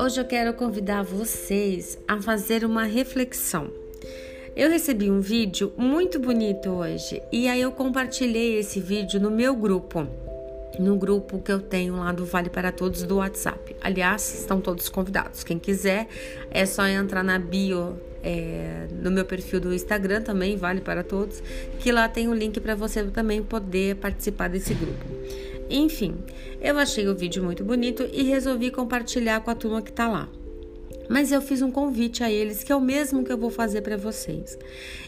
Hoje eu quero convidar vocês a fazer uma reflexão. Eu recebi um vídeo muito bonito hoje e aí eu compartilhei esse vídeo no meu grupo, no grupo que eu tenho lá do Vale para Todos do WhatsApp. Aliás, estão todos convidados. Quem quiser é só entrar na bio é, no meu perfil do Instagram também, Vale para Todos, que lá tem o um link para você também poder participar desse grupo. Enfim, eu achei o vídeo muito bonito e resolvi compartilhar com a turma que está lá. Mas eu fiz um convite a eles, que é o mesmo que eu vou fazer para vocês.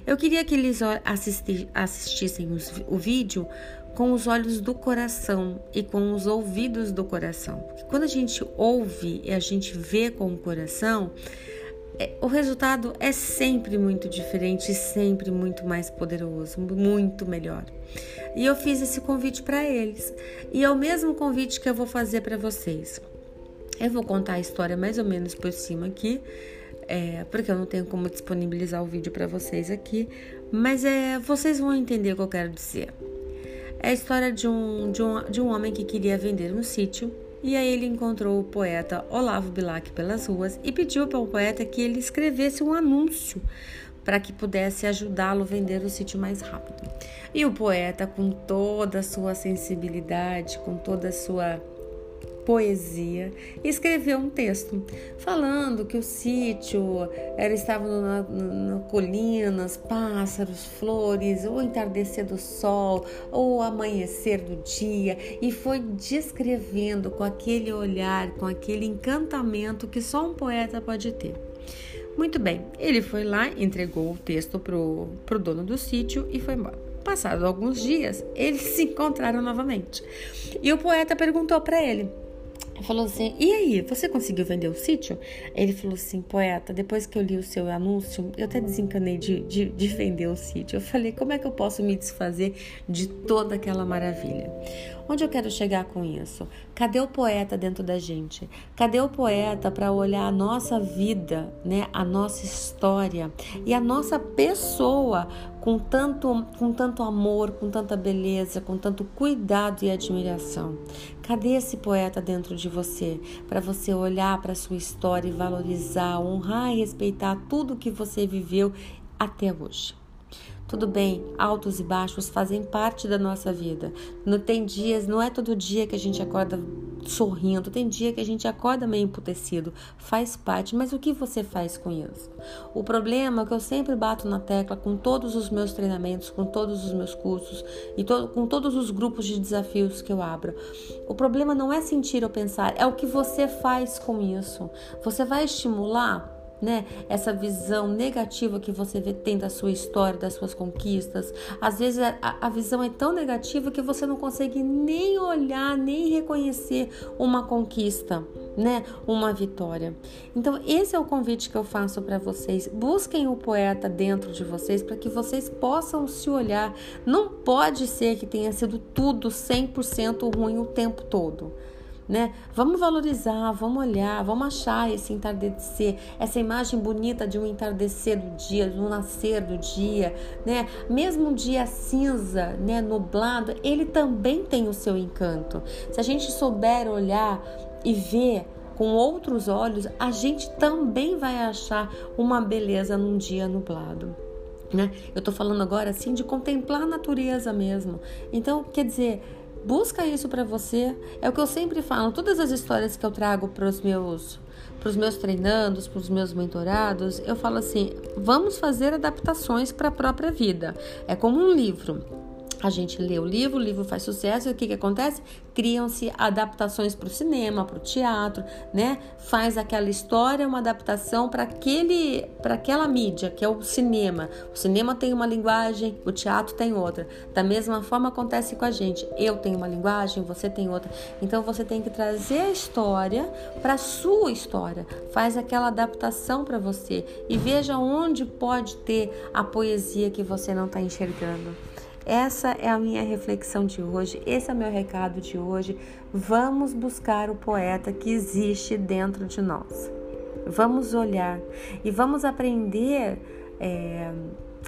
Eu queria que eles assisti assistissem o vídeo com os olhos do coração e com os ouvidos do coração. Porque quando a gente ouve e a gente vê com o coração, é, o resultado é sempre muito diferente sempre muito mais poderoso, muito melhor. E eu fiz esse convite para eles. E é o mesmo convite que eu vou fazer para vocês. Eu vou contar a história mais ou menos por cima aqui, é, porque eu não tenho como disponibilizar o vídeo para vocês aqui, mas é, vocês vão entender o que eu quero dizer. É a história de um, de um, de um homem que queria vender um sítio e aí ele encontrou o poeta Olavo Bilac pelas ruas e pediu para o poeta que ele escrevesse um anúncio para que pudesse ajudá-lo a vender o sítio mais rápido. E o poeta, com toda a sua sensibilidade, com toda a sua poesia, escreveu um texto falando que o sítio era estava na, na, colinas, pássaros, flores, o entardecer do sol, ou o amanhecer do dia, e foi descrevendo com aquele olhar, com aquele encantamento que só um poeta pode ter. Muito bem, ele foi lá, entregou o texto pro, pro dono do sítio e foi embora. Passados alguns dias, eles se encontraram novamente. E o poeta perguntou para ele: falou assim: E aí, você conseguiu vender o sítio? Ele falou assim: Poeta, depois que eu li o seu anúncio, eu até desencanei de, de, de, vender o sítio. Eu falei: Como é que eu posso me desfazer de toda aquela maravilha? Onde eu quero chegar com isso? Cadê o poeta dentro da gente? Cadê o poeta para olhar a nossa vida, né, a nossa história e a nossa pessoa com tanto, com tanto amor, com tanta beleza, com tanto cuidado e admiração? Cadê esse poeta dentro de você para você olhar para sua história e valorizar, honrar e respeitar tudo que você viveu até hoje? Tudo bem, altos e baixos fazem parte da nossa vida. Não tem dias, não é todo dia que a gente acorda sorrindo, tem dia que a gente acorda meio emputecido. Faz parte, mas o que você faz com isso? O problema é que eu sempre bato na tecla com todos os meus treinamentos, com todos os meus cursos e to com todos os grupos de desafios que eu abro. O problema não é sentir ou pensar, é o que você faz com isso. Você vai estimular né? Essa visão negativa que você tem da sua história, das suas conquistas. Às vezes a, a visão é tão negativa que você não consegue nem olhar, nem reconhecer uma conquista, né? Uma vitória. Então, esse é o convite que eu faço para vocês. Busquem o poeta dentro de vocês para que vocês possam se olhar. Não pode ser que tenha sido tudo 100% ruim o tempo todo né? Vamos valorizar, vamos olhar, vamos achar esse entardecer, essa imagem bonita de um entardecer do dia, do nascer do dia, né? Mesmo um dia cinza, né, nublado, ele também tem o seu encanto. Se a gente souber olhar e ver com outros olhos, a gente também vai achar uma beleza num dia nublado. Né? Eu tô falando agora assim de contemplar a natureza mesmo. Então, quer dizer, Busca isso para você. É o que eu sempre falo. Todas as histórias que eu trago para os meus para os meus treinandos, para os meus mentorados, eu falo assim: vamos fazer adaptações para a própria vida. É como um livro. A gente lê o livro, o livro faz sucesso, e o que, que acontece? Criam-se adaptações para o cinema, para o teatro, né? Faz aquela história, uma adaptação para aquele, para aquela mídia que é o cinema. O cinema tem uma linguagem, o teatro tem outra. Da mesma forma acontece com a gente. Eu tenho uma linguagem, você tem outra. Então você tem que trazer a história para a sua história. Faz aquela adaptação para você e veja onde pode ter a poesia que você não está enxergando. Essa é a minha reflexão de hoje, esse é o meu recado de hoje. Vamos buscar o poeta que existe dentro de nós. Vamos olhar e vamos aprender é,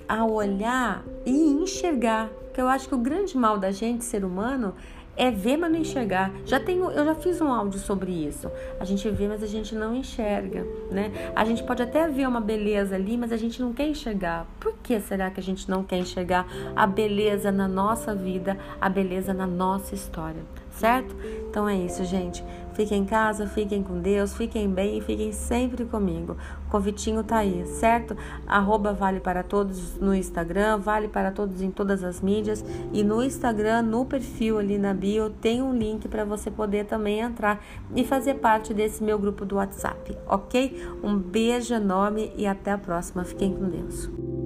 a olhar e enxergar. Que eu acho que o grande mal da gente, ser humano, É ver, mas não enxergar. Já tenho, eu já fiz um áudio sobre isso. A gente vê, mas a gente não enxerga, né? A gente pode até ver uma beleza ali, mas a gente não quer enxergar. Por que será que a gente não quer enxergar a beleza na nossa vida, a beleza na nossa história? Certo? Então é isso, gente. Fiquem em casa, fiquem com Deus, fiquem bem e fiquem sempre comigo. O convitinho tá aí, certo? Arroba Vale para Todos no Instagram, Vale para Todos em todas as mídias. E no Instagram, no perfil ali na bio, tem um link para você poder também entrar e fazer parte desse meu grupo do WhatsApp, ok? Um beijo enorme e até a próxima. Fiquem com Deus.